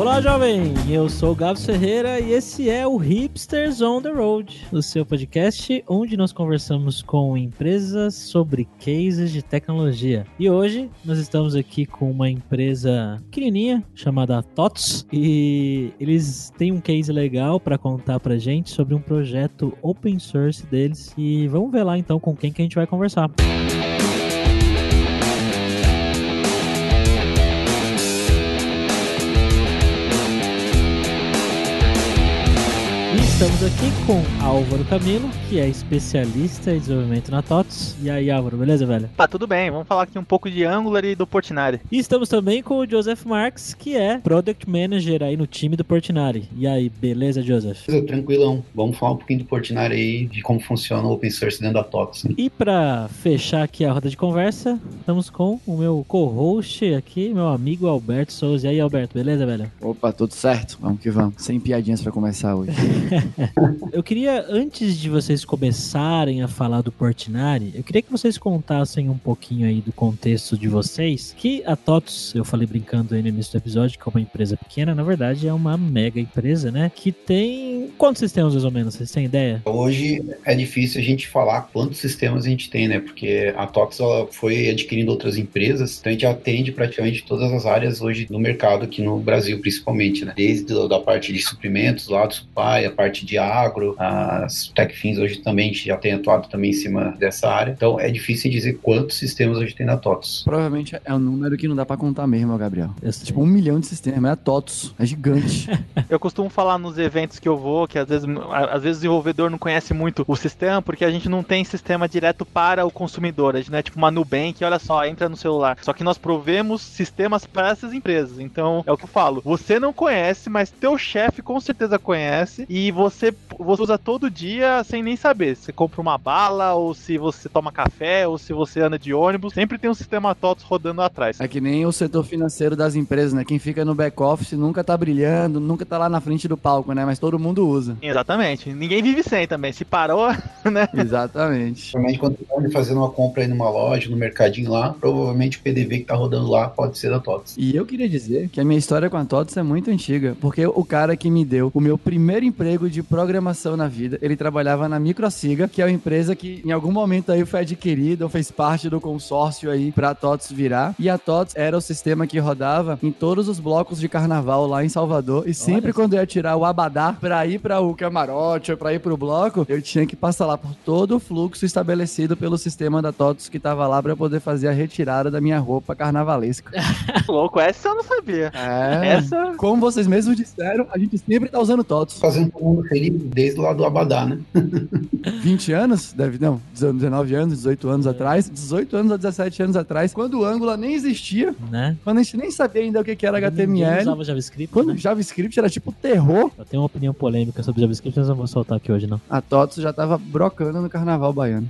Olá, jovem! Eu sou o Gabs Ferreira e esse é o Hipsters on the Road, o seu podcast onde nós conversamos com empresas sobre cases de tecnologia. E hoje nós estamos aqui com uma empresa pequenininha chamada TOTS e eles têm um case legal para contar pra gente sobre um projeto open source deles. E vamos ver lá então com quem que a gente vai conversar. Música Estamos aqui com Álvaro Camilo, que é especialista em desenvolvimento na TOTS. E aí, Álvaro, beleza, velho? Tá, tudo bem. Vamos falar aqui um pouco de Angular e do Portinari. E estamos também com o Joseph Marks, que é Product Manager aí no time do Portinari. E aí, beleza, Joseph? Tranquilão. Vamos falar um pouquinho do Portinari aí, de como funciona o open source dentro da TOTS. Né? E para fechar aqui a roda de conversa, estamos com o meu co-host aqui, meu amigo Alberto Souza. E aí, Alberto, beleza, velho? Opa, tudo certo? Vamos que vamos. Sem piadinhas para começar hoje. eu queria, antes de vocês começarem a falar do Portinari, eu queria que vocês contassem um pouquinho aí do contexto de vocês. Que a TOTS, eu falei brincando aí no início do episódio, que é uma empresa pequena, na verdade é uma mega empresa, né? Que tem. Quantos sistemas mais ou menos? Vocês têm ideia? Hoje é difícil a gente falar quantos sistemas a gente tem, né? Porque a TOTS ela foi adquirindo outras empresas, então a gente atende praticamente todas as áreas hoje no mercado aqui no Brasil, principalmente, né? Desde a parte de suprimentos, lá do supply, a parte de agro, as TechFins hoje também já tem atuado também em cima dessa área. Então é difícil dizer quantos sistemas a gente tem na TOTS. Provavelmente é um número que não dá para contar mesmo, Gabriel. É tipo um milhão de sistemas, é a TOTS, é gigante. eu costumo falar nos eventos que eu vou que às vezes, às vezes o desenvolvedor não conhece muito o sistema porque a gente não tem sistema direto para o consumidor. A gente não é tipo uma Nubank, olha só, entra no celular. Só que nós provemos sistemas para essas empresas. Então é o que eu falo. Você não conhece, mas teu chefe com certeza conhece e você você usa todo dia sem nem saber. Você compra uma bala, ou se você toma café, ou se você anda de ônibus, sempre tem um sistema TOTS rodando atrás. É que nem o setor financeiro das empresas, né? Quem fica no back-office nunca tá brilhando, nunca tá lá na frente do palco, né? Mas todo mundo usa. Exatamente. Ninguém vive sem também. Se parou, né? Exatamente. Provavelmente quando você tá fazendo uma compra aí numa loja, no mercadinho lá, provavelmente o PDV que tá rodando lá pode ser da TOTS. E eu queria dizer que a minha história com a TOTS é muito antiga, porque o cara que me deu o meu primeiro emprego de programação na vida, ele trabalhava na Microsiga, que é uma empresa que em algum momento aí foi adquirida ou fez parte do consórcio aí pra TOTS virar. E a TOTS era o sistema que rodava em todos os blocos de carnaval lá em Salvador. E sempre Olha. quando eu ia tirar o abadá pra ir para o camarote ou pra ir pro bloco, eu tinha que passar lá por todo o fluxo estabelecido pelo sistema da TOTS que tava lá pra poder fazer a retirada da minha roupa carnavalesca. Louco, essa eu não sabia. É, essa... Como vocês mesmos disseram, a gente sempre tá usando TOTS. Fazendo todo mundo feliz desde lá do Abadá, né? 20 anos? Deve, não, 19 anos, 18 anos é. atrás. 18 anos a 17 anos atrás, quando o Angular nem existia. Né? Quando a gente nem sabia ainda o que era HTML. Ninguém usava JavaScript. Quando né? JavaScript era tipo terror. Eu tenho uma opinião polêmica sobre JavaScript, mas não vou soltar aqui hoje, não. A TOTS já tava brocando no carnaval baiano.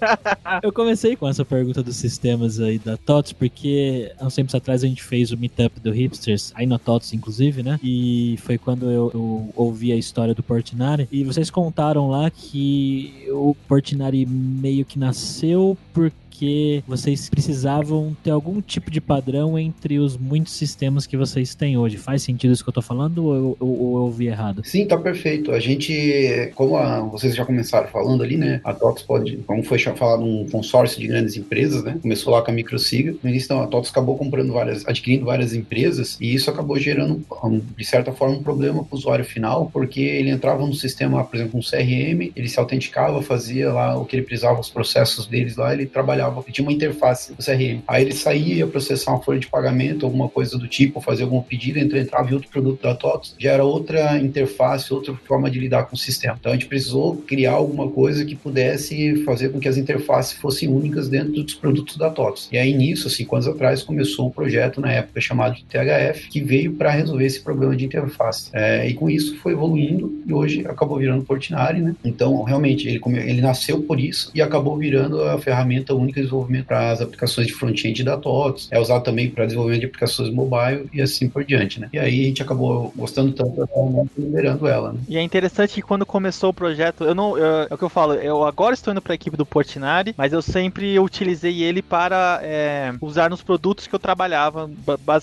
eu comecei com essa pergunta dos sistemas aí da TOTS, porque há uns tempos atrás a gente fez o meetup do Hipsters, aí na TOTS, inclusive, né? E foi quando eu, eu ouvi a história do Portinari. E vocês contaram lá que o Portinari meio que nasceu por porque vocês precisavam ter algum tipo de padrão entre os muitos sistemas que vocês têm hoje. Faz sentido isso que eu tô falando ou eu, ou, eu ouvi errado? Sim, tá perfeito. A gente, como a, vocês já começaram falando ali, né? A TOTS pode, como foi falado, um consórcio de grandes empresas, né? Começou lá com a Microsiga. No início, a TOTS acabou comprando várias, adquirindo várias empresas e isso acabou gerando, de certa forma, um problema para o usuário final, porque ele entrava no sistema, por exemplo, um CRM, ele se autenticava, fazia lá o que ele precisava, os processos deles lá, ele trabalhava trabalhava, tinha uma interface do CRM. Aí ele saía, ia processar uma folha de pagamento, alguma coisa do tipo, fazer algum pedido, entrava em outro produto da TOTS, já era outra interface, outra forma de lidar com o sistema. Então a gente precisou criar alguma coisa que pudesse fazer com que as interfaces fossem únicas dentro dos produtos da TOTS. E aí nisso, cinco anos atrás, começou um projeto na época chamado de THF, que veio para resolver esse problema de interface. É, e com isso foi evoluindo e hoje acabou virando Portinari, né? Então realmente ele, ele nasceu por isso e acabou virando a ferramenta única e desenvolvimento para as aplicações de front-end da TOTS, é usado também para desenvolvimento de aplicações mobile e assim por diante, né? E aí a gente acabou gostando tanto da liderando ela, né? E é interessante que quando começou o projeto, eu não, eu, é o que eu falo, eu agora estou indo para a equipe do Portinari, mas eu sempre utilizei ele para é, usar nos produtos que eu trabalhava,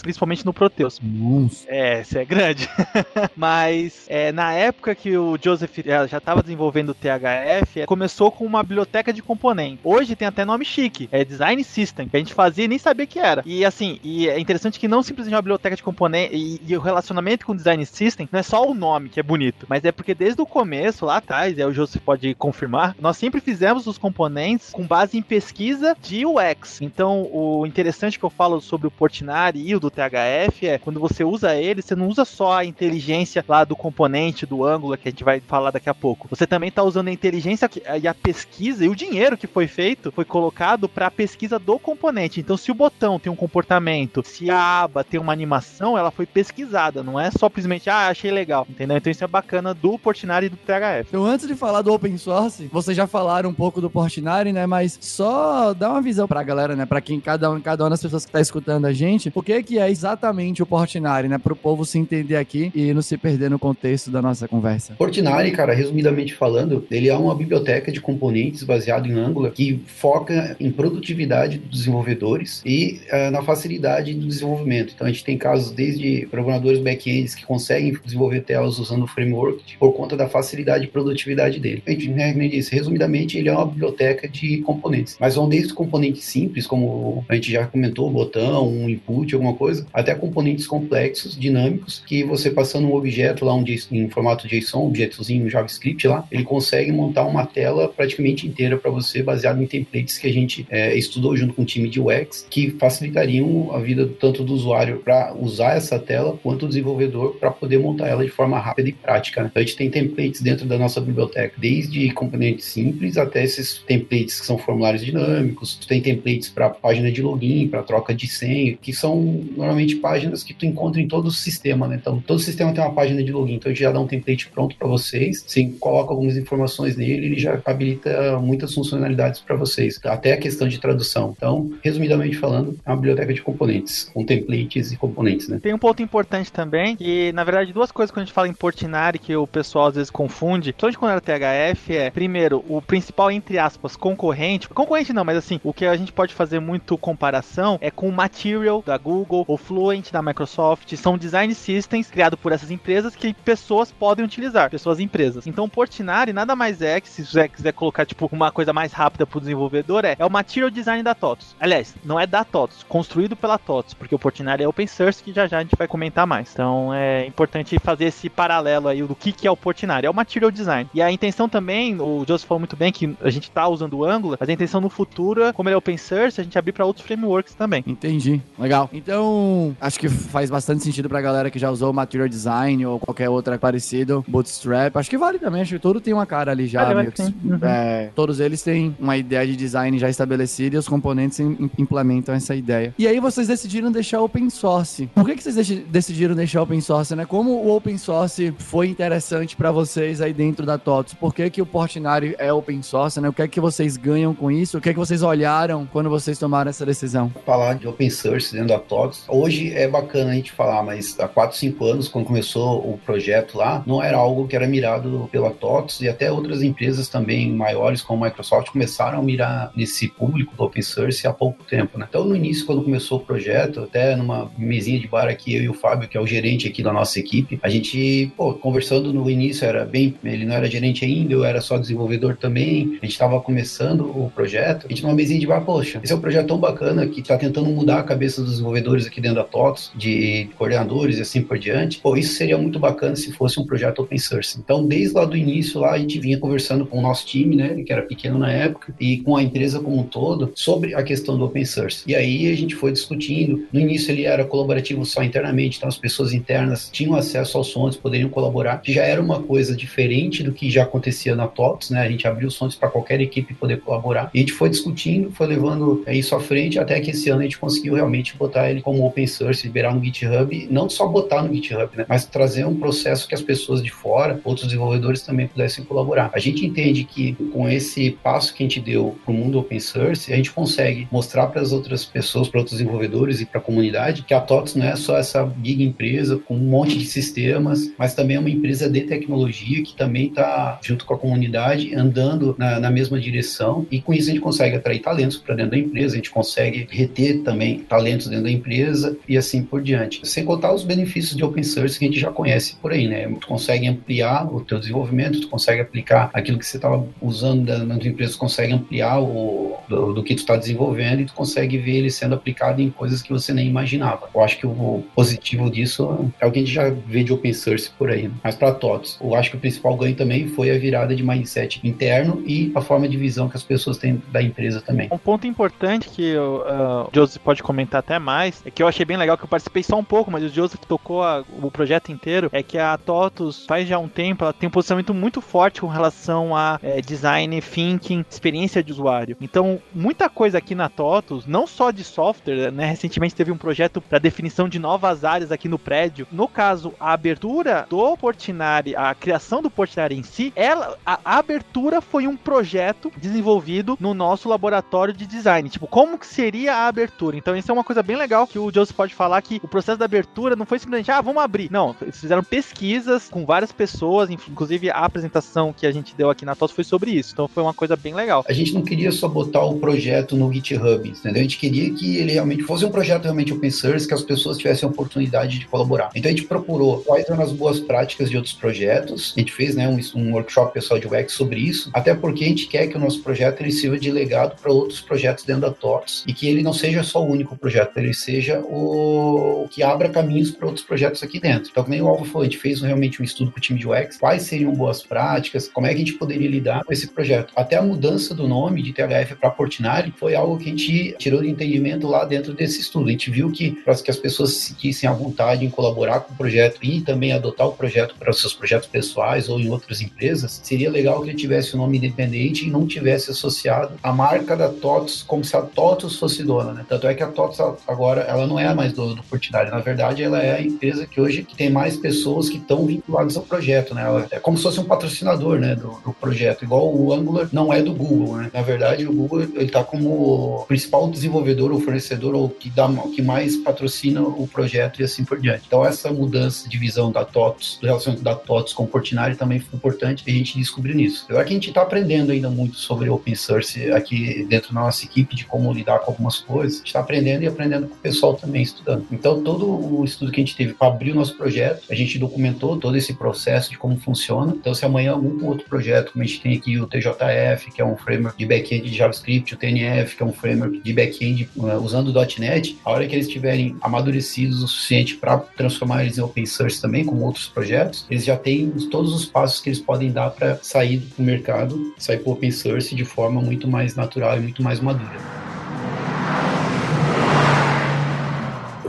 principalmente no Proteus. Nossa. É, isso é grande. mas é, na época que o Joseph é, já estava desenvolvendo o THF, é, começou com uma biblioteca de componentes. Hoje tem até nome chique, é Design System, que a gente fazia e nem sabia que era. E assim, e é interessante que não simplesmente uma biblioteca de componentes e, e, o relacionamento com Design System não é só o nome que é bonito, mas é porque desde o começo, lá atrás, aí o Joseph pode confirmar, nós sempre fizemos os componentes com base em pesquisa de UX. Então, o interessante que eu falo sobre o Portinari e o do THF é quando você usa ele, você não usa só a inteligência lá do componente, do ângulo que a gente vai falar daqui a pouco. Você também está usando a inteligência e a pesquisa e o dinheiro que foi feito foi colocado para a pesquisa do componente. Então, se o botão tem um comportamento, se a aba tem uma animação, ela foi pesquisada, não é só simplesmente, ah, achei legal, entendeu? Então isso é bacana do Portinari e do THF. Então, antes de falar do open source, vocês já falaram um pouco do Portinari, né? Mas só dá uma visão pra galera, né? Pra quem, cada, um, cada uma das pessoas que tá escutando a gente, o que que é exatamente o Portinari, né? Pro povo se entender aqui e não se perder no contexto da nossa conversa. Portinari, cara, resumidamente falando, ele é uma biblioteca de componentes baseado em Angular que foca em produtividade dos desenvolvedores e uh, na facilidade do desenvolvimento. Então a gente tem casos desde programadores back-ends que conseguem desenvolver telas usando o framework por conta da facilidade e produtividade dele. A gente, né, disse, resumidamente, ele é uma biblioteca de componentes, mas vão desde componentes simples, como a gente já comentou, botão, um input, alguma coisa, até componentes complexos, dinâmicos, que você passando um objeto lá um, em formato JSON, um objetozinho JavaScript lá, ele consegue montar uma tela praticamente inteira para você, baseado em templates que a gente é, estudou junto com o time de UX, que facilitariam a vida tanto do usuário para usar essa tela, quanto o desenvolvedor para poder montar ela de forma rápida e prática. Né? Então a gente tem templates dentro da nossa biblioteca, desde componentes simples até esses templates que são formulários dinâmicos, tem templates para página de login, para troca de senha, que são normalmente páginas que tu encontra em todo o sistema, né? Então todo sistema tem uma página de login, então a gente já dá um template pronto para vocês, você coloca algumas informações nele, ele já habilita muitas funcionalidades para vocês, até questão de tradução. Então, resumidamente falando, é uma biblioteca de componentes, com templates e componentes, né? Tem um ponto importante também, que na verdade duas coisas quando a gente fala em Portinari que o pessoal às vezes confunde, principalmente quando era THF, é primeiro, o principal, entre aspas, concorrente, concorrente não, mas assim, o que a gente pode fazer muito comparação é com o Material da Google, o Fluent da Microsoft, são design systems criados por essas empresas que pessoas podem utilizar, pessoas e empresas. Então o Portinari nada mais é que se você quiser colocar tipo uma coisa mais rápida pro desenvolvedor é, é o Material Design da TOTOS. Aliás, não é da TOTOS, construído pela TOTOS, porque o Portinari é open source que já já a gente vai comentar mais. Então é importante fazer esse paralelo aí do que, que é o Portinari. É o Material Design. E a intenção também, o Joseph falou muito bem que a gente tá usando o Angular, mas a intenção no futuro, como ele é open source, a gente abrir para outros frameworks também. Entendi. Legal. Então, acho que faz bastante sentido pra galera que já usou Material Design ou qualquer outra parecido, Bootstrap. Acho que vale também, acho que todo tem uma cara ali já. Vale, que, uhum. é, todos eles têm uma ideia de design já estabelecida e os componentes implementam essa ideia. E aí vocês decidiram deixar open source. Por que, que vocês decidiram deixar open source, né? Como o open source foi interessante para vocês aí dentro da TOTS? Por que, que o Portinari é open source, né? O que é que vocês ganham com isso? O que é que vocês olharam quando vocês tomaram essa decisão? Falar de open source dentro da TOTS, hoje é bacana a gente falar, mas há 4, 5 anos, quando começou o projeto lá, não era algo que era mirado pela TOTS e até outras empresas também maiores, como a Microsoft, começaram a mirar nesse público do open source há pouco tempo, né? Então, no início, quando começou o projeto, até numa mesinha de bar aqui, eu e o Fábio, que é o gerente aqui da nossa equipe, a gente, pô, conversando no início, era bem, ele não era gerente ainda, eu era só desenvolvedor também, a gente estava começando o projeto, a gente numa mesinha de bar, poxa, esse é um projeto tão bacana que está tentando mudar a cabeça dos desenvolvedores aqui dentro da TOTS, de coordenadores e assim por diante, pô, isso seria muito bacana se fosse um projeto open source. Então, desde lá do início, lá a gente vinha conversando com o nosso time, né, que era pequeno na época, e com a empresa como um todo, sobre a questão do open source. E aí a gente foi discutindo, no início ele era colaborativo só internamente, então as pessoas internas tinham acesso aos fontes, poderiam colaborar, que já era uma coisa diferente do que já acontecia na TOTS, né, a gente abriu os fontes para qualquer equipe poder colaborar, e a gente foi discutindo, foi levando isso à frente, até que esse ano a gente conseguiu realmente botar ele como open source, liberar no GitHub, não só botar no GitHub, né, mas trazer um processo que as pessoas de fora, outros desenvolvedores também pudessem colaborar. A gente entende que com esse passo que a gente deu para o mundo open source, a gente consegue mostrar para as outras pessoas, para outros desenvolvedores e para a comunidade que a TOTS não é só essa gig empresa com um monte de sistemas, mas também é uma empresa de tecnologia que também está junto com a comunidade andando na, na mesma direção e com isso a gente consegue atrair talentos para dentro da empresa, a gente consegue reter também talentos dentro da empresa e assim por diante. Sem contar os benefícios de open source que a gente já conhece por aí, né? Tu consegue ampliar o teu desenvolvimento, tu consegue aplicar aquilo que você estava usando na tua empresa, tu consegue ampliar o do, do que tu está desenvolvendo e tu consegue ver ele sendo aplicado em coisas que você nem imaginava. Eu acho que o positivo disso é o que a gente já vê de open source por aí. Né? Mas para todos, eu acho que o principal ganho também foi a virada de mindset interno e a forma de visão que as pessoas têm da empresa também. Um ponto importante que uh, o Joseph pode comentar até mais é que eu achei bem legal que eu participei só um pouco, mas o Joseph tocou a, o projeto inteiro. É que a TOTUS faz já um tempo, ela tem um posicionamento muito forte com relação a é, design, thinking, experiência de usuário. Então, muita coisa aqui na TOTUS, não só de software, né? Recentemente teve um projeto para definição de novas áreas aqui no prédio. No caso, a abertura do Portinari, a criação do Portinari em si, ela, a, a abertura foi um projeto desenvolvido no nosso laboratório de design. Tipo, como que seria a abertura? Então, isso é uma coisa bem legal que o Joseph pode falar que o processo da abertura não foi simplesmente, ah, vamos abrir. Não, eles fizeram pesquisas com várias pessoas, inclusive a apresentação que a gente deu aqui na TOTUS foi sobre isso. Então, foi uma coisa bem legal. A gente não queria só botar o projeto no GitHub, entendeu? A gente queria que ele realmente fosse um projeto realmente open source, que as pessoas tivessem a oportunidade de colaborar. Então a gente procurou quais eram as boas práticas de outros projetos. A gente fez né, um, um workshop pessoal de UX sobre isso, até porque a gente quer que o nosso projeto ele sirva de legado para outros projetos dentro da TOTS e que ele não seja só o único projeto, ele seja o, que abra caminhos para outros projetos aqui dentro. Então, como o Alvo falou, a gente fez realmente um estudo com o time de UX, quais seriam boas práticas, como é que a gente poderia lidar com esse projeto. Até a mudança do nome de THF para Portinari foi algo que a gente tirou de entendimento lá dentro desse estudo. A gente viu que para que as pessoas se sentissem à vontade em colaborar com o projeto e também adotar o projeto para os seus projetos pessoais ou em outras empresas, seria legal que ele tivesse um nome independente e não tivesse associado a marca da TOTS como se a TOTS fosse dona, né? Tanto é que a TOTS agora, ela não é mais dona do Portinari, na verdade ela é a empresa que hoje tem mais pessoas que estão vinculadas ao projeto, né? Ela é como se fosse um patrocinador, né, do, do projeto, igual o Angular não é do Google, né? Na verdade, o Google ele está como principal desenvolvedor ou fornecedor ou que dá que mais patrocina o projeto e assim por diante. Então essa mudança de visão da TOTS, do relacionamento da TOTS com o Portinari também foi importante a gente descobrir nisso. Agora que a gente está aprendendo ainda muito sobre open source aqui dentro da nossa equipe de como lidar com algumas coisas, a gente está aprendendo e aprendendo com o pessoal também estudando. Então todo o estudo que a gente teve para abrir o nosso projeto, a gente documentou todo esse processo de como funciona. Então se amanhã algum outro projeto, como a gente tem aqui o TJF, que é um framework de back-end de JavaScript, o TNF, que é um framework de back-end uh, usando o .NET, a hora que eles estiverem amadurecidos o suficiente para transformar eles em open source também, como outros projetos, eles já têm todos os passos que eles podem dar para sair do mercado, sair para o open source de forma muito mais natural e muito mais madura.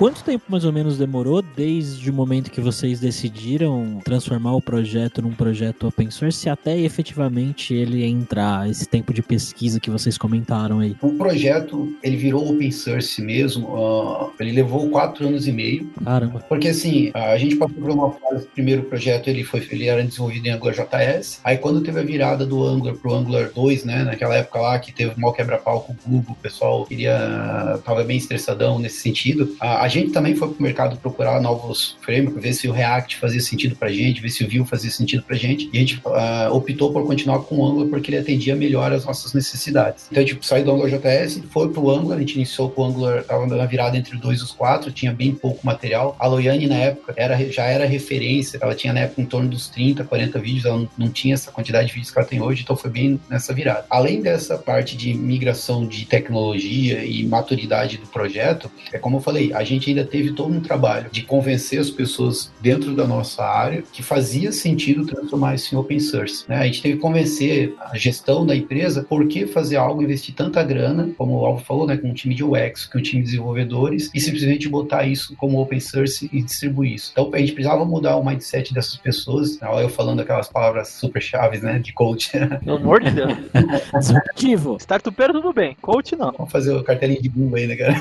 Quanto tempo mais ou menos demorou desde o momento que vocês decidiram transformar o projeto num projeto open source até efetivamente ele entrar, esse tempo de pesquisa que vocês comentaram aí? O projeto, ele virou open source mesmo, uh, ele levou quatro anos e meio. Caramba. Porque assim, a gente passou por uma fase, o primeiro projeto ele, foi, ele era desenvolvido em Angular JS, aí quando teve a virada do Angular pro Angular 2, né, naquela época lá que teve mal quebra-pau com o Google, o pessoal queria, tava bem estressadão nesse sentido, a, a gente também foi para o mercado procurar novos frameworks, ver se o React fazia sentido para gente, ver se o Vue fazia sentido para gente. E a gente uh, optou por continuar com o Angular porque ele atendia melhor as nossas necessidades. Então gente saiu do Angular JS, foi para o Angular, a gente iniciou com o Angular, estava na virada entre o 2 e os 4, tinha bem pouco material. A Loiane, na época, era, já era referência, ela tinha na época em torno dos 30, 40 vídeos, ela não, não tinha essa quantidade de vídeos que ela tem hoje, então foi bem nessa virada. Além dessa parte de migração de tecnologia e maturidade do projeto, é como eu falei, a gente ainda teve todo um trabalho de convencer as pessoas dentro da nossa área que fazia sentido transformar isso em open source. Né? A gente teve que convencer a gestão da empresa por que fazer algo, investir tanta grana, como o Alvo falou, né, com um time de UX, com um time de desenvolvedores, e simplesmente botar isso como open source e distribuir isso. Então a gente precisava mudar o mindset dessas pessoas. Olha eu falando aquelas palavras super chaves, né, de coach. Pelo amor de Deus. Startupeiro tudo bem, coach não. Vamos fazer o cartelinho de Google aí, né, cara?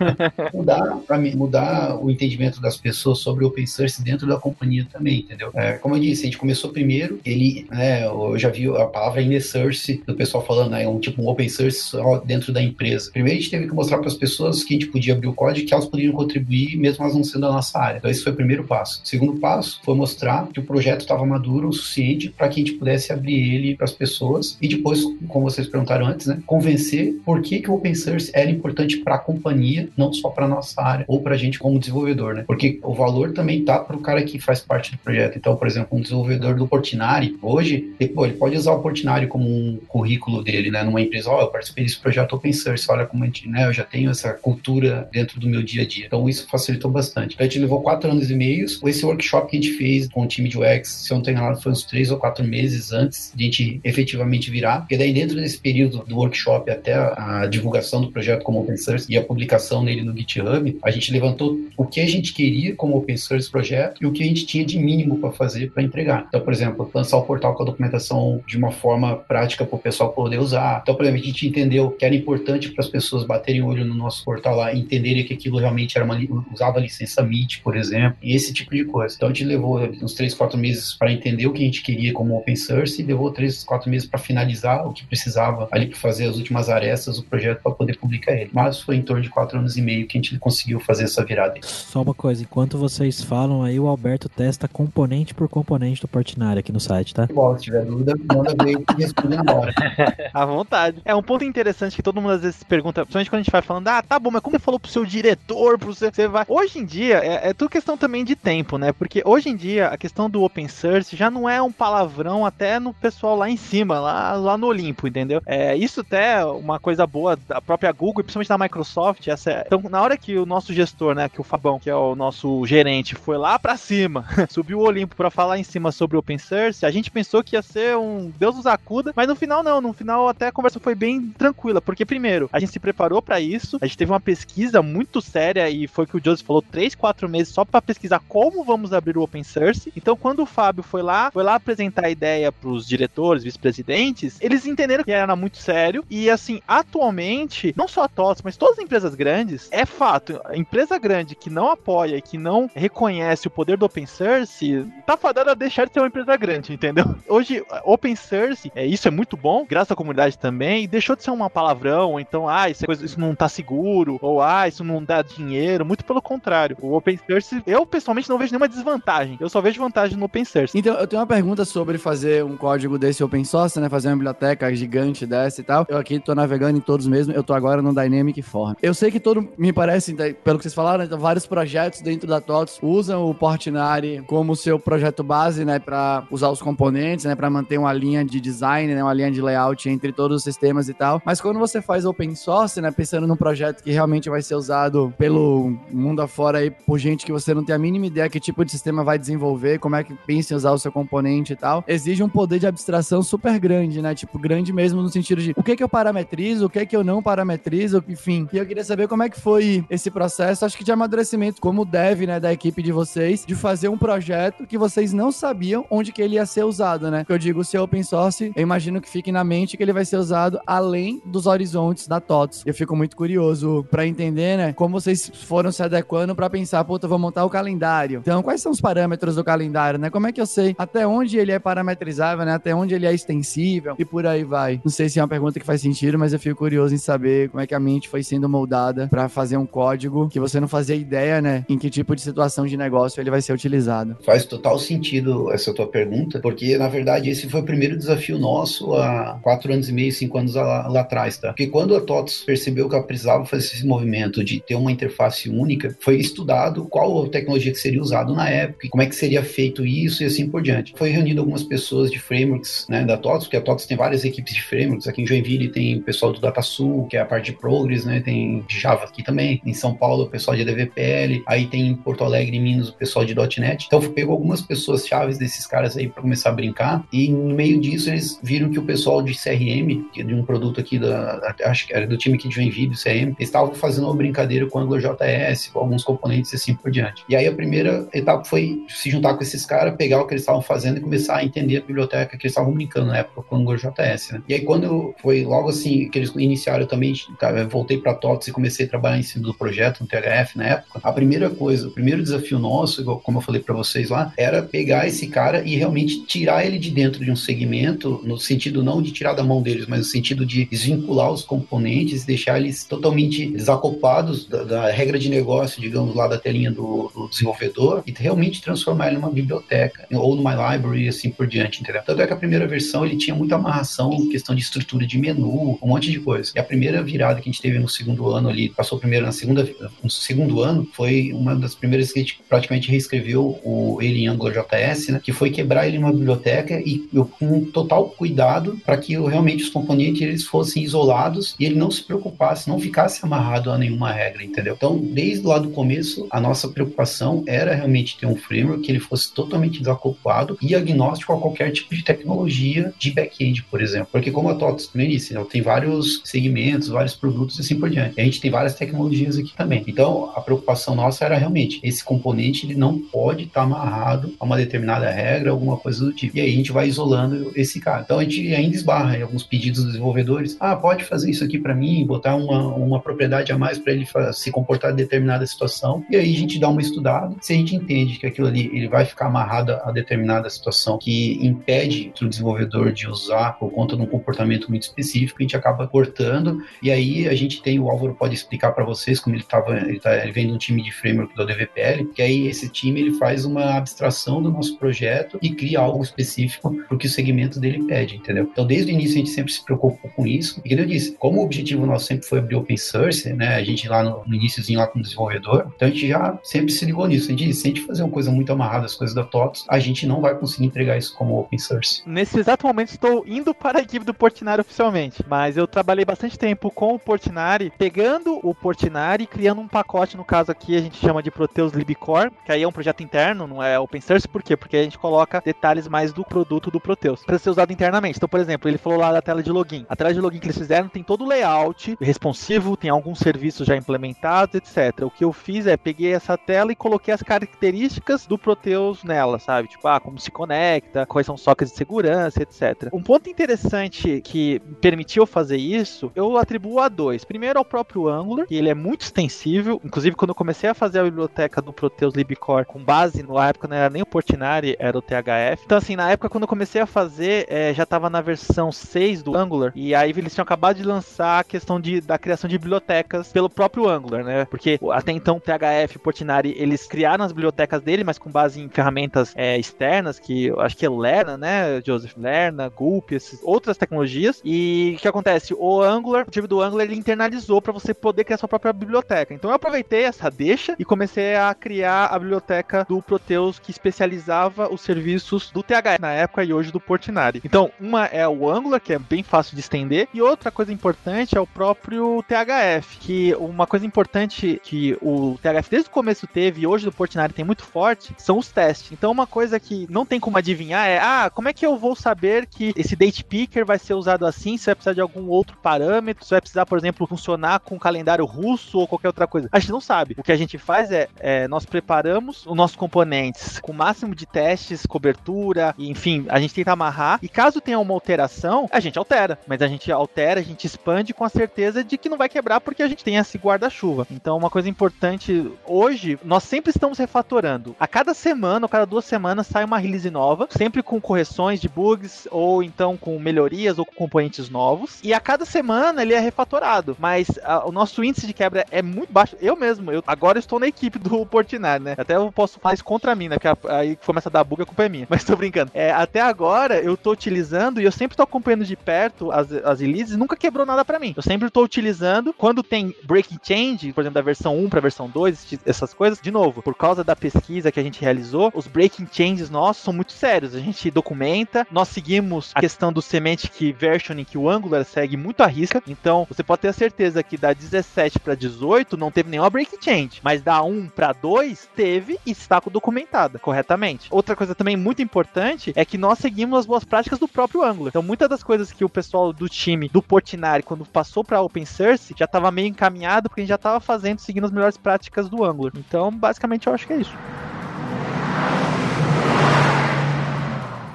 Mudar para mudar o entendimento das pessoas sobre open source dentro da companhia também, entendeu? É, como eu disse, a gente começou primeiro, ele, né, eu já vi a palavra inner source do pessoal falando, né, um tipo um open source dentro da empresa. Primeiro a gente teve que mostrar para as pessoas que a gente podia abrir o código que elas poderiam contribuir, mesmo elas não sendo da nossa área. Então esse foi o primeiro passo. O segundo passo foi mostrar que o projeto estava maduro o suficiente para que a gente pudesse abrir ele para as pessoas e depois, como vocês perguntaram antes, né, convencer por que, que o open source era importante para a companhia, não só para nossa área ou para a gente como desenvolvedor, né? Porque o valor também tá para o cara que faz parte do projeto. Então, por exemplo, um desenvolvedor do Portinari, hoje, ele, pô, ele pode usar o Portinari como um currículo dele, né, numa empresa, ó, oh, eu participei desse projeto open source, olha como a gente, né, eu já tenho essa cultura dentro do meu dia a dia. Então, isso facilitou bastante. Então, a gente levou quatro anos e meio. Esse workshop que a gente fez com o time de UX, se eu não tenho nada, foi uns três ou quatro meses antes de a gente efetivamente virar. Porque daí, dentro desse período do workshop até a, divulgação do projeto como open source e a publicação nele no GitHub, a gente levantou o que a gente queria como open source projeto e o que a gente tinha de mínimo para fazer para entregar. Então, por exemplo, lançar o portal com a documentação de uma forma prática para o pessoal poder usar. Então, por exemplo, a gente entendeu que era importante para as pessoas baterem olho no nosso portal lá, entenderem que aquilo realmente era uma, usava a licença MIT, por exemplo, e esse tipo de coisa. Então, a gente levou uns três, quatro meses para entender o que a gente queria como open source e levou três, quatro meses para finalizar o que precisava ali para fazer as últimas arestas do projeto para poder publicar ele. Mas foi em torno de quatro anos e meio que a gente conseguiu fazer essa virada. Só uma coisa, enquanto vocês falam aí, o Alberto testa componente por componente do Portinari aqui no site, tá? Bom, se tiver dúvida, manda ver e responde na hora. à vontade. É um ponto interessante que todo mundo às vezes pergunta, principalmente quando a gente vai falando, ah, tá bom, mas como você falou pro seu diretor, pro seu. Você vai. Hoje em dia, é, é tudo questão também de tempo, né? Porque hoje em dia, a questão do open source já não é um palavrão até no pessoal lá em cima, lá, lá no Olimpo, entendeu? É, isso até é uma coisa boa da própria Google e principalmente da Microsoft. Essa é... Então, na hora que o nosso gestor, né, que o Fabão, que é o nosso gerente, foi lá para cima, subiu o Olimpo para falar em cima sobre open source, a gente pensou que ia ser um Deus nos acuda, mas no final não, no final até a conversa foi bem tranquila, porque primeiro, a gente se preparou para isso, a gente teve uma pesquisa muito séria e foi que o Joseph falou, três, quatro meses só para pesquisar como vamos abrir o open source. Então, quando o Fábio foi lá, foi lá apresentar a ideia para os diretores, vice-presidentes, eles entenderam que era muito sério e assim, atualmente, não só a TOTS, mas todas as empresas grandes, é fato, empresa grande que não apoia e que não reconhece o poder do open source, tá fadada a deixar de ser uma empresa grande, entendeu? Hoje, open source, é, isso é muito bom, graças à comunidade também, e deixou de ser uma palavrão, então, ah, isso, é coisa, isso não tá seguro, ou ah, isso não dá dinheiro, muito pelo contrário. O open source, eu pessoalmente não vejo nenhuma desvantagem, eu só vejo vantagem no open source. Então, eu tenho uma pergunta sobre fazer um código desse open source, né, fazer uma biblioteca gigante dessa e tal. Eu aqui tô navegando em todos mesmo, eu tô agora no Dynamic Form. Eu sei que todo, me parece, pelo que vocês falaram, vários projetos dentro da TOTS usam o Portinari como seu projeto base, né, para usar os componentes, né, para manter uma linha de design, né, uma linha de layout entre todos os sistemas e tal. Mas quando você faz open source, né, pensando num projeto que realmente vai ser usado pelo mundo afora aí por gente que você não tem a mínima ideia que tipo de sistema vai desenvolver, como é que pensa em usar o seu componente e tal, exige um poder de abstração super grande, né? Tipo, grande mesmo no sentido de o que que eu parametrizo, o que que eu não parametrizo, enfim. E eu queria saber como é que foi esse processo, acho que de amadurecimento como deve, né, da equipe de vocês, de fazer um projeto que vocês não sabiam onde que ele ia ser usado, né? Eu digo, se é open source, eu imagino que fique na mente que ele vai ser usado além dos horizontes da TOTS. Eu fico muito curioso para entender, né, como vocês foram se adequando para pensar, puta, vou montar o calendário. Então, quais são os parâmetros do calendário, né? Como é que eu sei até onde ele é parametrizável, né? Até onde ele é extensível e por aí vai. Não sei se é uma pergunta que faz sentido, mas eu fico curioso em saber como é que a mente foi sendo moldada para fazer um código que você não fazia ideia, né, em que tipo de situação de negócio ele vai ser utilizado. Faz total sentido essa tua pergunta, porque na verdade esse foi o primeiro desafio nosso há quatro anos e meio, cinco anos lá, lá atrás, tá? Porque quando a TOTS percebeu que ela precisava fazer esse movimento de ter uma interface única, foi estudado qual tecnologia que seria usado na época, como é que seria feito isso e assim por diante. Foi reunido algumas pessoas de frameworks, né, da TOTS, porque a TOTS tem várias equipes de frameworks, aqui em Joinville tem o pessoal do DataSul, que é a parte de Progress, né, tem Java aqui também, em São Paulo o pessoal de DVPL, aí tem em Porto Alegre, em Minas, o pessoal de .NET. Então pegou algumas pessoas chaves desses caras aí para começar a brincar e no meio disso eles viram que o pessoal de CRM, que é de um produto aqui da, acho que era do time aqui de Joinville, CRM, estavam fazendo uma brincadeira com AngularJS, com alguns componentes e assim por diante. E aí a primeira etapa foi se juntar com esses caras, pegar o que eles estavam fazendo e começar a entender a biblioteca que eles estavam brincando na época com AngularJS, né? E aí quando foi logo assim que eles iniciaram também, cara, eu voltei para TOTS e comecei a trabalhar em cima do projeto, no THF na época, a primeira coisa, o primeiro desafio nosso, como eu falei para vocês lá, era pegar esse cara e realmente tirar ele de dentro de um segmento, no sentido não de tirar da mão deles, mas no sentido de desvincular os componentes, deixar eles totalmente desacoplados da, da regra de negócio, digamos, lá da telinha do, do, desenvolvedor, e realmente transformar ele numa biblioteca, ou numa library, assim por diante, entendeu? Tanto é que a primeira versão ele tinha muita amarração, questão de estrutura de menu, um monte de coisa. E a primeira virada que a gente teve no segundo ano ali, passou primeiro na segunda, no segundo ano, foi uma das primeiras que a gente praticamente reescreveu o, ele em Angular JS, né? Que foi quebrar ele numa biblioteca e com total cuidado para que realmente os componentes eles fossem isolados e ele não se preocupasse, não ficasse amarrado a nenhuma regra, entendeu? Então, desde lá do começo, a nossa preocupação era realmente ter um framework que ele fosse totalmente desacoplado e agnóstico a qualquer tipo de tecnologia de back-end, por exemplo. Porque como a TOTS no início, né, tem vários segmentos, vários produtos e assim por diante. A gente tem várias tecnologias aqui também. Então, a preocupação nossa era realmente, esse componente ele não pode estar tá amarrado a uma determinada regra, alguma coisa do tipo. E aí a gente vai isolando esse cara. Então, a gente ainda esbarra em alguns pedidos dos desenvolvedores. Ah, pode fazer isso aqui para mim, botar uma, uma propriedade a mais para ele se comportar em determinada situação. E aí a gente dá uma estudada. Se a gente entende que aquilo ali ele vai ficar amarrado a determinada situação que impede o desenvolvedor de usar por conta de um comportamento muito específico, a gente acaba cortando. E aí a gente tem, o Álvaro pode explicar para vocês como ele estava, ele, tá, ele vem de um time de framework do DVPL, que aí esse time ele faz uma abstração do nosso projeto e cria algo específico para o que o segmento dele pede, entendeu? Então desde o início a gente sempre se preocupou com isso. E como eu disse, como o objetivo nosso sempre foi abrir open source, né? A gente lá no, no iníciozinho lá como desenvolvedor, então a gente já sempre se ligou nisso. A gente disse, se a gente fazer uma coisa muito amarrada as coisas da TOTS, a gente não vai conseguir entregar isso como open source. Nesse exato momento estou indo para a equipe do Portinari oficialmente, mas eu trabalhei bastante tempo com o Portinari, pegando o Portinari e criando um pacote, no caso aqui a gente chama de Proteus LibCore, que aí é um projeto interno, não é open source, por quê? Porque a gente coloca detalhes mais do produto do Proteus, para ser usado internamente. Então, por exemplo, ele falou lá da tela de login. A tela de login que eles fizeram tem todo o layout responsivo, tem alguns serviços já implementados, etc. O que eu fiz é peguei essa tela e coloquei as características do Proteus nela, sabe? Tipo, ah, como se conecta, quais são sockets de segurança, etc. Um ponto interessante que permitiu fazer isso, eu atribuo a dois. Primeiro ao próprio Angular, que ele é muito extensível. Inclusive, quando eu comecei a fazer a biblioteca do Proteus libcore com base, na época não era nem o Portinari, era o THF. Então, assim, na época quando eu comecei a fazer, é, já estava na versão 6 do Angular, e aí eles tinham acabado de lançar a questão de, da criação de bibliotecas pelo próprio Angular, né? Porque até então o THF e o Portinari, eles criaram as bibliotecas dele, mas com base em ferramentas é, externas, que eu acho que é Lerna, né? Joseph Lerna, Gulp, essas outras tecnologias. E o que acontece? O Angular, o time do Angular, ele internalizou para você poder criar sua própria biblioteca. Então eu aproveitei essa deixa e comecei a criar a biblioteca do Proteus que especializava os serviços do THF na época e hoje do Portinari. Então, uma é o Angular, que é bem fácil de estender, e outra coisa importante é o próprio THF, que uma coisa importante que o THF desde o começo teve e hoje do Portinari tem muito forte são os testes. Então, uma coisa que não tem como adivinhar é: ah, como é que eu vou saber que esse date picker vai ser usado assim? Se vai precisar de algum outro parâmetro? Se vai precisar, por exemplo, funcionar com calendário russo ou qualquer outra coisa? A gente não sabe. O que a gente faz é, é nós preparamos os nossos componentes com o máximo de testes, cobertura, enfim, a gente tenta amarrar. E caso tenha uma alteração, a gente altera. Mas a gente altera, a gente expande com a certeza de que não vai quebrar porque a gente tem esse guarda-chuva. Então, uma coisa importante hoje, nós sempre estamos refatorando. A cada semana ou cada duas semanas sai uma release nova, sempre com correções de bugs ou então com melhorias ou com componentes novos. E a cada semana ele é refatorado. Mas a, o nosso índice de quebra é muito baixo. Eu mesmo, eu agora estou na equipe do Portinari, né? Até eu posso isso contra mim, né? Que aí começa a dar bug, a culpa é minha. Mas tô brincando. É, até agora eu tô utilizando e eu sempre tô acompanhando de perto as, as releases, nunca quebrou nada para mim. Eu sempre tô utilizando quando tem breaking change, por exemplo, da versão 1 para versão 2, essas coisas. De novo, por causa da pesquisa que a gente realizou, os breaking changes nossos são muito sérios. A gente documenta, nós seguimos a questão do semantic versioning que o Angular segue muito à risca. Então, você pode ter a certeza que da 17 para 18 não teve nenhuma breaking change, mas da 1 para 2 teve e está documentada corretamente. Outra coisa também muito importante é que nós seguimos as boas práticas do próprio Angular. Então, muitas das coisas que o pessoal do time do Portinari, quando passou para open source, já estava meio encaminhado porque a gente já estava fazendo, seguindo as melhores práticas do Angular. Então, basicamente, eu acho que é isso.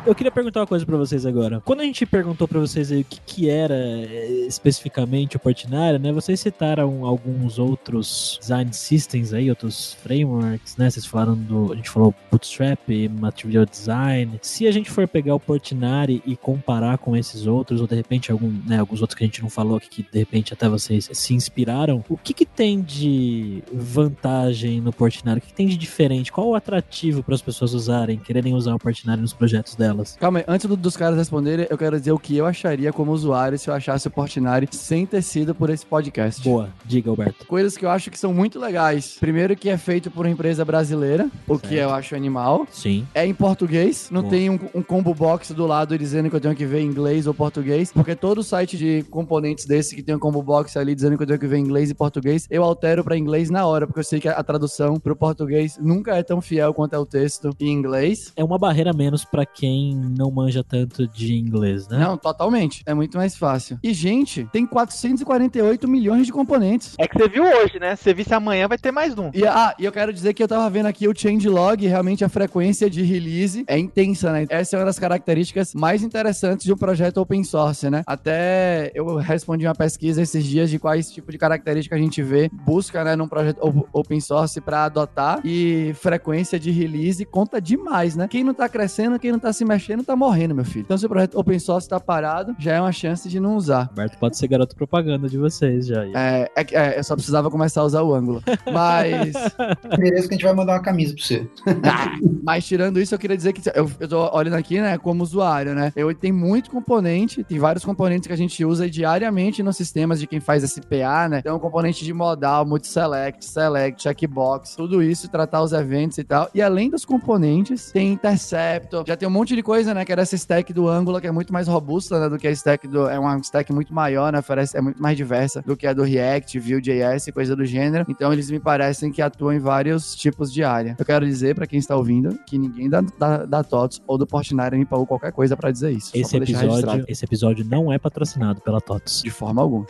Eu queria perguntar uma coisa pra vocês agora. Quando a gente perguntou pra vocês aí o que, que era eh, especificamente o Portinari, né? Vocês citaram alguns outros design systems aí, outros frameworks, né? Vocês falaram do. A gente falou Bootstrap, Material Design. Se a gente for pegar o Portinari e comparar com esses outros, ou de repente algum, né, alguns outros que a gente não falou aqui, que de repente até vocês se inspiraram, o que, que tem de vantagem no Portinari? O que, que tem de diferente? Qual o atrativo para as pessoas usarem, quererem usar o Portinari nos projetos Calma aí, antes do- dos caras responderem, eu quero dizer o que eu acharia como usuário se eu achasse o Portinari sem ter sido por esse podcast. Boa, diga, Alberto. Coisas que eu acho que são muito legais. Primeiro que é feito por uma empresa brasileira, o que Certo. eu acho animal. Sim. É em português, não Boa. tem um, um combo box do lado dizendo que eu tenho que ver inglês ou português, porque todo site de componentes desse que tem um combo box ali dizendo que eu tenho que ver inglês e português, eu altero pra inglês na hora, porque eu sei que a, tradução pro português nunca é tão fiel quanto é o texto em inglês. É uma barreira menos para quem não manja tanto de inglês, né? Não, totalmente. É muito mais fácil. E, gente, tem 448 milhões de componentes. É que você viu hoje, né? Se você visse amanhã, vai ter mais um. E, ah, e eu quero dizer que eu tava vendo aqui o changelog, realmente a frequência de release é intensa, né? Essa é uma das características mais interessantes de um projeto open source, né? Até eu respondi uma pesquisa esses dias de quais tipo de característica a gente vê, busca, né, num projeto op- open source pra adotar e frequência de release conta demais, né? Quem não tá crescendo, quem não tá se mexendo, tá morrendo, meu filho. Então se o projeto open source tá parado, já é uma chance de não usar. Alberto pode ser garoto propaganda de vocês já. É, é, que- é, eu só precisava começar a usar o ângulo. Mas Beleza que a gente vai mandar uma camisa pra você. Mas tirando isso, eu queria dizer que eu, eu tô olhando aqui, né, como usuário, né? Eu tenho muito componente, tem vários componentes que a gente usa diariamente nos sistemas de quem faz SPA, né? Tem um componente de modal, multiselect, select, checkbox, tudo isso, tratar os eventos e tal. E além dos componentes, tem interceptor, já tem um monte de coisa, né? Que era essa stack do Angular, que é muito mais robusta, né? Do que a stack do. É uma stack muito maior, né? Oferece, é muito mais diversa do que a do React, Vue.js e coisa do gênero. Então eles me parecem que atuam em vários tipos de área. Eu quero dizer pra quem está ouvindo que ninguém da, da, da TOTS ou do Portinari me pagou qualquer coisa pra dizer isso. Esse episódio, esse episódio não é patrocinado pela TOTS. De forma alguma.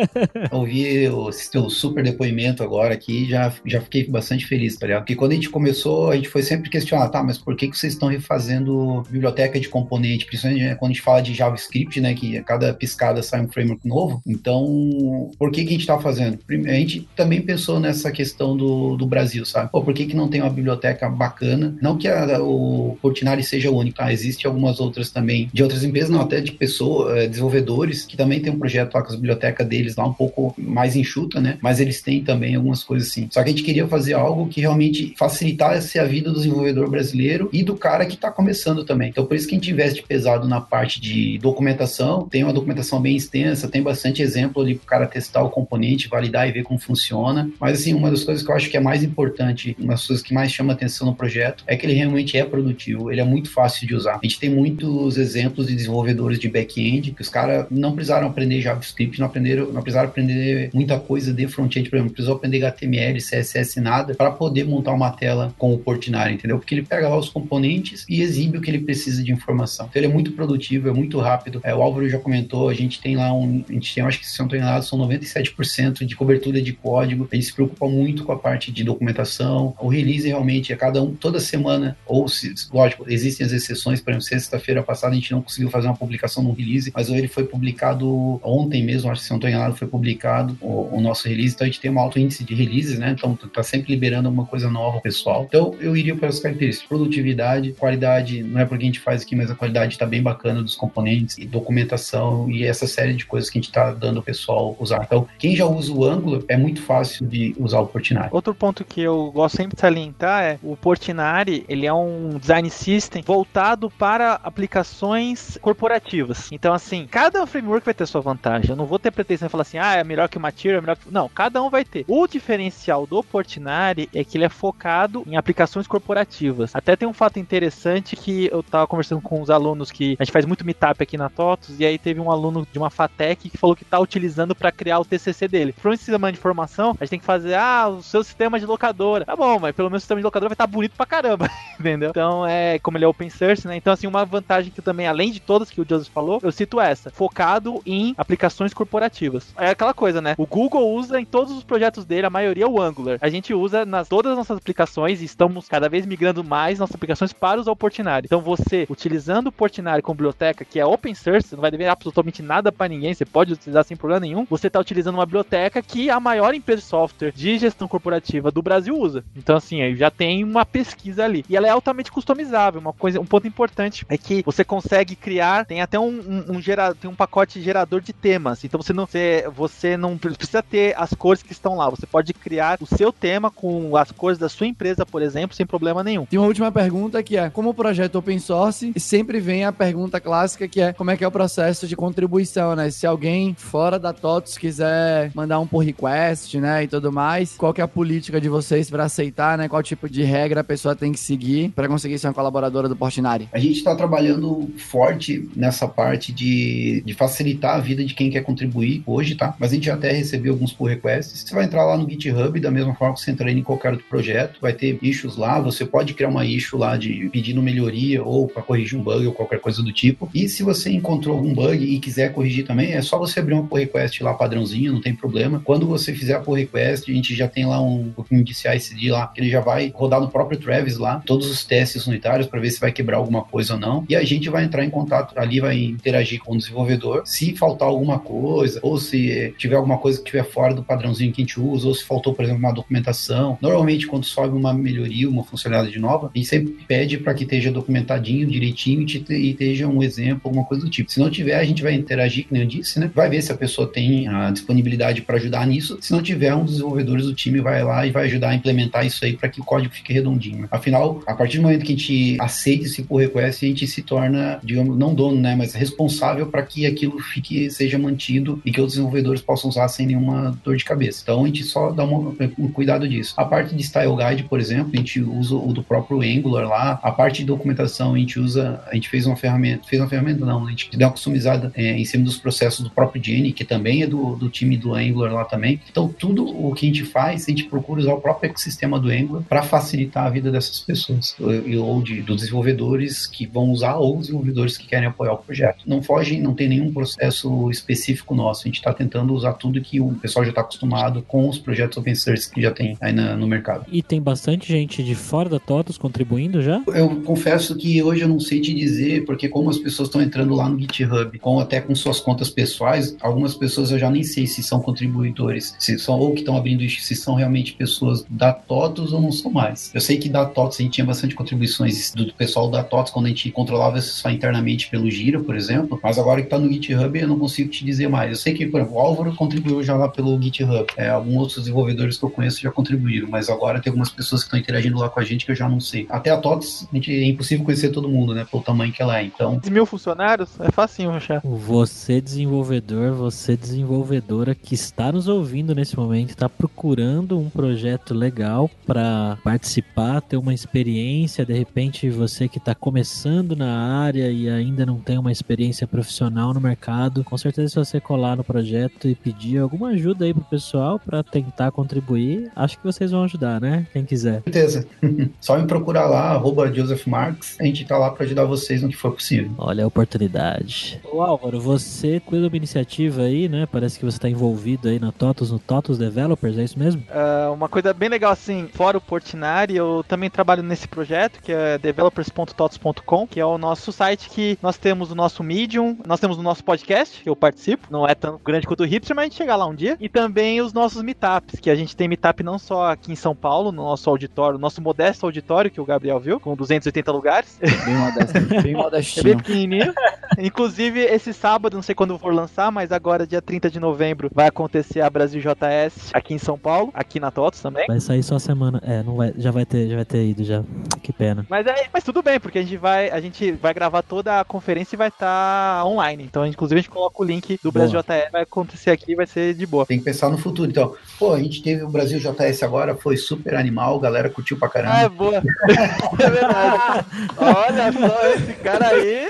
Ouvi o seu super depoimento agora aqui já, já fiquei bastante feliz, tá ligado? Porque quando a gente começou, a gente foi sempre questionar, tá, mas por que, que vocês estão refazendo biblioteca de componente? Principalmente né, quando a gente fala de JavaScript, né, que a cada piscada sai um framework novo. Então, por que, que a gente tá fazendo? A gente também pensou nessa questão do, do Brasil, sabe? Pô, por que, que não tem uma biblioteca bacana? Não que a- o Portinari seja único, tá? Existem algumas outras também, de outras empresas, não, até de pessoas, eh, desenvolvedores, que também tem um projeto lá com as bibliotecas deles lá um pouco mais enxuta, né? Mas eles têm também algumas coisas assim. Só que a gente queria fazer algo que realmente facilitasse a vida do desenvolvedor brasileiro e do cara que tá começando também. Então, por isso que a gente investe pesado na parte de documentação. Tem uma documentação bem extensa, tem bastante exemplo ali pro cara testar o componente, validar e ver como funciona. Mas, assim, uma das coisas que eu acho que é mais importante, uma das coisas que mais chama atenção no projeto, é que ele realmente é produtivo, ele é muito fácil de usar. A gente tem muitos exemplos de desenvolvedores de back-end que os caras não precisaram aprender JavaScript, não aprenderam, não precisaram aprender muita coisa de front-end, por exemplo, não precisou aprender HTML, CSS, nada, para poder montar uma tela com o Portinari, entendeu? Porque ele pega lá os componentes e exibe o que ele precisa de informação. Então ele é muito produtivo, é muito rápido. É, o Álvaro já comentou, a gente tem lá um, a gente tem, acho que se não enganado, são 97% de cobertura de código. Gente se preocupa muito com a parte de documentação. O release realmente é cada um toda semana, ou se, lógico, existem as exceções, por exemplo, sexta-feira passada a gente não conseguiu fazer uma publicação no release, mas ele foi publicado ontem mesmo, acho que se não estou enganado, foi publicado o, o nosso release, então a gente tem um alto índice de releases, né? Então tá sempre liberando alguma coisa nova pessoal. Então eu iria para as características, produtividade, qualidade, não é porque a gente faz aqui, mas a qualidade está bem bacana dos componentes, e documentação e essa série de coisas que a gente está dando ao pessoal usar. Então, quem já usa o Angular, é muito fácil de usar o Portinari. Outro ponto que eu gosto sempre de salientar é o Portinari, ele é um design system voltado para aplicações corporativas. Então, assim, cada framework vai ter sua vantagem. Eu não vou ter pretensão de falar assim, ah, é melhor que o Material, é melhor que... Não, cada um vai ter. O diferencial do Portinari é que ele é focado em aplicações corporativas. Até tem um fato interessante que eu tava conversando com os alunos que a gente faz muito meetup aqui na TOTUS, e aí teve um aluno de uma FATEC que falou que tá utilizando para criar o TCC dele. Para um sistema de informação, a gente tem que fazer, ah, o seu sistema de locadora. Tá bom, mas pelo menos o sistema de locadora vai estar bonito pra caramba, entendeu? Então, é, como ele é open source, né? Então, assim, uma vantagem que também, além de todas que o Joseph falou, eu cito essa, focado em aplicações corporativas. É aquela coisa, né? O Google usa em todos os projetos dele, a maioria o Angular. A gente usa nas todas as nossas aplicações e estamos cada vez migrando mais nossas aplicações para usar o Portinari. Então, você, utilizando o Portinari como biblioteca, que é open source, não vai dever absolutamente nada para ninguém, você pode utilizar sem problema nenhum, você está utilizando uma biblioteca que a maior empresa de software de gestão corporativa do Brasil usa. Então, assim, aí já tem uma pesquisa ali. E ela é altamente customizável. Uma coisa, um ponto importante é que você consegue criar, tem até um, um, um tem um pacote gerador de temas. Então você não, você, você não precisa ter as cores que estão lá. Você pode criar o seu tema com as cores da sua empresa, por exemplo, sem problema nenhum. Tem uma última pergunta que é: como o projeto open source, sempre vem a pergunta clássica que é como é que é o processo de contribuição, né? Se alguém fora da TOTOS quiser mandar um pull request, né, e tudo mais, qual que é a política de vocês para aceitar, né? Qual tipo de regra a pessoa tem que seguir para conseguir ser uma colaboradora do Portinari? A gente está trabalhando forte nessa parte de, de facilitar a vida de quem quer contribuir hoje, tá? Mas a gente já até recebeu alguns pull requests. Você vai entrar lá no GitHub da mesma forma que você entraria em qualquer outro projeto, vai ter issues lá, você pode criar uma issue lá de pedindo melhoria ou para corrigir um bug ou qualquer coisa do tipo. E se você encontrou algum bug e quiser corrigir também, é só você abrir uma pull request lá padrãozinho, não tem problema. Quando você fizer a pull request, a gente já tem lá um, um indiciar esse lá, que ele já vai rodar no próprio Travis lá, todos os testes unitários para ver se vai quebrar alguma coisa ou não. E a gente vai entrar em contato ali, vai interagir com o desenvolvedor. Se faltar alguma coisa, ou se tiver alguma coisa que estiver fora do padrãozinho que a gente usa, ou se faltou, por exemplo, uma documentação. Normalmente, quando sobe uma melhoria, uma funcionalidade nova, a gente sempre pede para que esteja documentadinho, direitinho e esteja um exemplo, alguma coisa do tipo. Se não tiver, a gente vai interagir, como eu disse, né? Vai ver se a pessoa tem a disponibilidade para ajudar nisso. Se não tiver, um dos desenvolvedores do time vai lá e vai ajudar a implementar isso aí para que o código fique redondinho. Afinal, a partir do momento que a gente aceita esse pull request, a gente se torna, digamos, não dono, né, mas responsável para que aquilo fique seja mantido e que os desenvolvedores possam usar sem nenhuma dor de cabeça. Então a gente só dá um cuidado disso. A parte de style guide, por exemplo, a gente usa o do próprio Angular lá. A parte de documentação a gente usa, a gente fez uma ferramenta, fez uma ferramenta não, a gente deu uma customizada é, em cima dos processos do próprio Jenny, que também é do, do time do Angular lá também. Então tudo o que a gente faz, a gente procura usar o próprio ecossistema do Angular para facilitar a vida dessas pessoas ou, ou de, dos desenvolvedores que vão usar ou desenvolvedores que querem apoiar o projeto. Não foge, não tem nenhum processo específico nosso. A gente está tentando usar tudo que o pessoal já está acostumado com os projetos open source que já tem aí na, no mercado. E tem bastante gente de fora da TOTOS contribuindo já? Eu confesso que hoje eu não sei te dizer, porque como as pessoas estão entrando lá no GitHub, com, até com suas contas pessoais, algumas pessoas eu já nem sei se são contribuidores, se são ou que estão abrindo se são realmente pessoas da TOTOS ou não são mais. Eu sei que da TOTOS a gente tinha bastante contribuições do pessoal da TOTOS quando a gente controlava isso só internamente pelo Gira, por exemplo, mas agora que está no GitHub eu não consigo te dizer mais. Eu sei que, por exemplo, o Álvaro contribuiu já lá pelo GitHub, é, alguns outros desenvolvedores que eu conheço já contribuíram, mas agora tem algumas pessoas que estão interagindo lá com a gente que eu já não sei. Até a TOTOS, a gente, é impossível conhecer todo mundo, né, pelo tamanho que ela é, então... mil funcionários, é facinho achar. Você desenvolvedor, você desenvolvedora que está nos ouvindo nesse momento, está procurando um projeto legal para participar, ter uma experiência, de repente você que está começando na área e ainda não tem uma experiência profissional no mercado, com certeza se você colar no projeto e pedir alguma ajuda aí pro pessoal para tentar contribuir, acho que vocês vão ajudar, né? Quem quiser. Certeza. Só me procurar lá, arroba Joseph Marks, a gente tá lá para ajudar vocês no que for possível. Olha a oportunidade. Ô Álvaro, você cuida de uma iniciativa aí, né? Parece que você está envolvido aí na TOTOS, no TOTOS Developers, é isso mesmo? Uh, uma coisa bem legal assim, fora o Portinari, eu também trabalho nesse projeto, que é developers.totos.com, que é o nosso site que nós temos o nosso Medium, nós temos o nosso podcast, que eu participo, não é tão grande quanto o Hipster, mas a gente chega lá um dia, e também os nossos meetups, que a gente tem meetup não só aqui em São Paulo, no nosso auditório, nosso modesto auditório, que o Gabriel viu, com 280 lugares. Bem modesto, bem modestinho. É bem pequenininho. Inclusive, esse sábado, não sei quando for lançar, mas agora, dia 30 de novembro, vai acontecer a Brasil JS aqui em São Paulo, aqui na TOTOS também. Vai sair só semana. É, não vai, já vai ter, já vai ter ido já. Que pena. Mas, é, mas tudo bem, porque a gente vai, a gente vai gravar toda a conferência e vai estar tá online. Então, inclusive, a gente coloca o link do Brasil JS, vai acontecer aqui, vai ser de boa. Tem que pensar no futuro. Então, pô, a gente teve o Brasil JS agora, foi super animal, a galera curtiu pra caramba. Ah, é boa. é verdade. Olha só esse cara aí.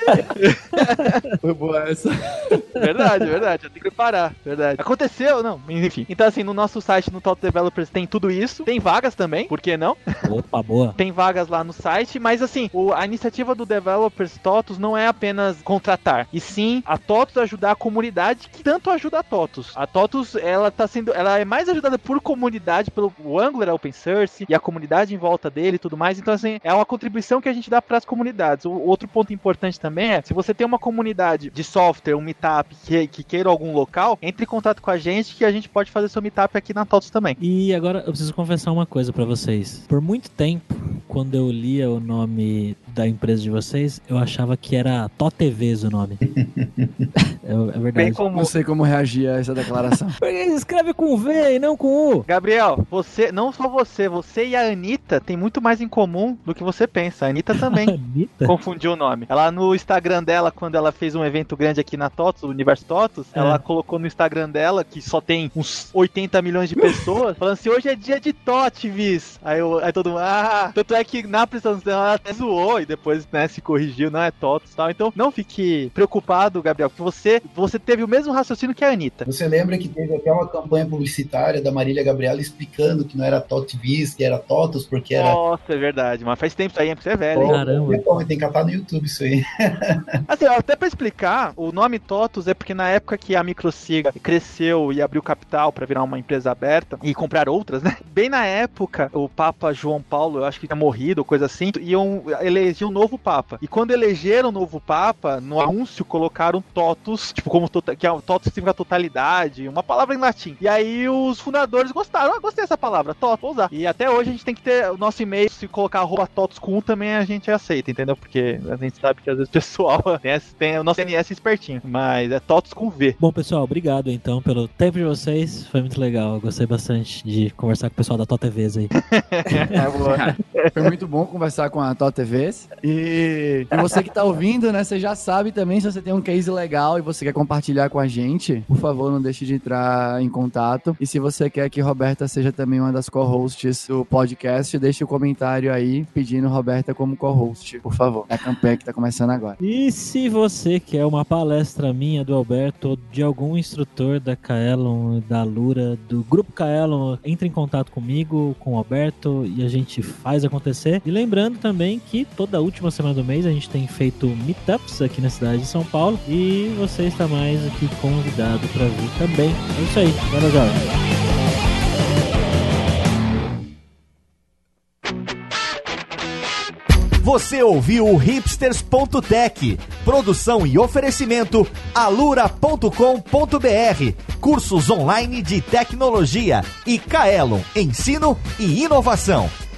Foi boa essa. Verdade, verdade. Eu tenho que preparar. Verdade. Aconteceu, não. Enfim. Então, assim, no nosso site, no Top Developers, tem tudo isso. Tem vagas também, por que não? Opa, boa. Tem vagas lá no site, mas assim, o- a iniciativa do Developers TOTUS não é apenas contratar, e sim a TOTUS ajudar a comunidade que tanto ajuda a TOTUS. A TOTUS, ela tá sendo, ela é mais ajudada por comunidade, pelo o Angular open source e a comunidade em volta dele e tudo mais. Então, assim, é uma contribuição que a gente dá para comunidades. O outro ponto importante também é, se você tem uma comunidade de software, um meetup que, que queira algum local, entre em contato com a gente que a gente pode fazer seu meetup aqui na TOTUS também. E agora eu preciso confessar uma coisa pra vocês. Por muito tempo, quando eu lia o nome da empresa de vocês, eu achava que era TOTVs o nome. é, é Bem verdade. comum. Não sei como reagir a essa declaração. Porque escreve com V e não com U. Gabriel, você, não só você, você e a Anitta tem muito mais em comum do que você pensa. A Anitta também Anitta? confundiu o nome. Ela no Instagram dela, quando ela fez um evento grande aqui na TOTUS, o Universo TOTUS, É. ela colocou no Instagram dela, que só tem uns 80 milhões de pessoas, falando assim, hoje é dia de TOTVs. Aí, eu, aí todo mundo, ah, tanto é que na apresentação ela até zoou e depois, né, se corrigiu, não é TOTUS e tal. Então, não fique preocupado, Gabriel, porque você, você teve o mesmo raciocínio que a Anitta. Você lembra que teve até uma campanha publicitária da Marília Gabriela explicando que não era TOTVs, que era TOTUS, porque era. Nossa, é verdade, mas faz tempo isso aí, hein, porque você é velho, hein? Caramba. Tem que catar no YouTube isso aí. Assim, até pra explicar, o nome TOTUS é porque na época que a Microsiga cresceu e abriu capital pra virar uma empresa aberta e comprar outras, né? Bem na época, o Papa João Paulo, eu acho que tinha morrido ou coisa assim, iam eleger um novo Papa. E quando elegeram o novo Papa, no anúncio colocaram TOTUS, tipo, como tota- que é TOTUS significa totalidade, uma palavra em latim. E aí os fundadores gostaram, ah, gostei dessa palavra, TOTUS, vou usar. E até hoje a gente tem que ter o nosso e-mail, se colocar arroba TOTUS com um também a gente aceita, entendeu? Porque a gente sabe que às vezes o pessoal tem, esse- tem o nosso NS espertinho, mas é TOTUS com V. Bom, pessoal, obrigado então pelo tempo de vocês. Foi muito legal. Eu gostei bastante de conversar com o pessoal da TOTVs aí. Foi muito bom conversar com a Tó E, e você que tá ouvindo, né? Você já sabe também se você tem um case legal e você quer compartilhar com a gente, por favor, não deixe de entrar em contato. E se você quer que Roberta seja também uma das co-hosts do podcast, deixe o comentário aí pedindo Roberta como co-host, por favor. É a campanha que tá começando agora. E se você quer uma palestra minha, do Alberto, ou de algum instrutor da Kaelon, da Lura, do Grupo Kaelon, entre em contato comigo, com o Alberto, e a gente faz acontecer. E lembrando também que toda última semana do mês a gente tem feito meetups aqui na cidade de São Paulo, e você está mais aqui convidado para vir também. É isso aí, bora jogar. Você ouviu o hipsters.tech, produção e oferecimento alura.com.br, cursos online de tecnologia e Kaelon, ensino e inovação.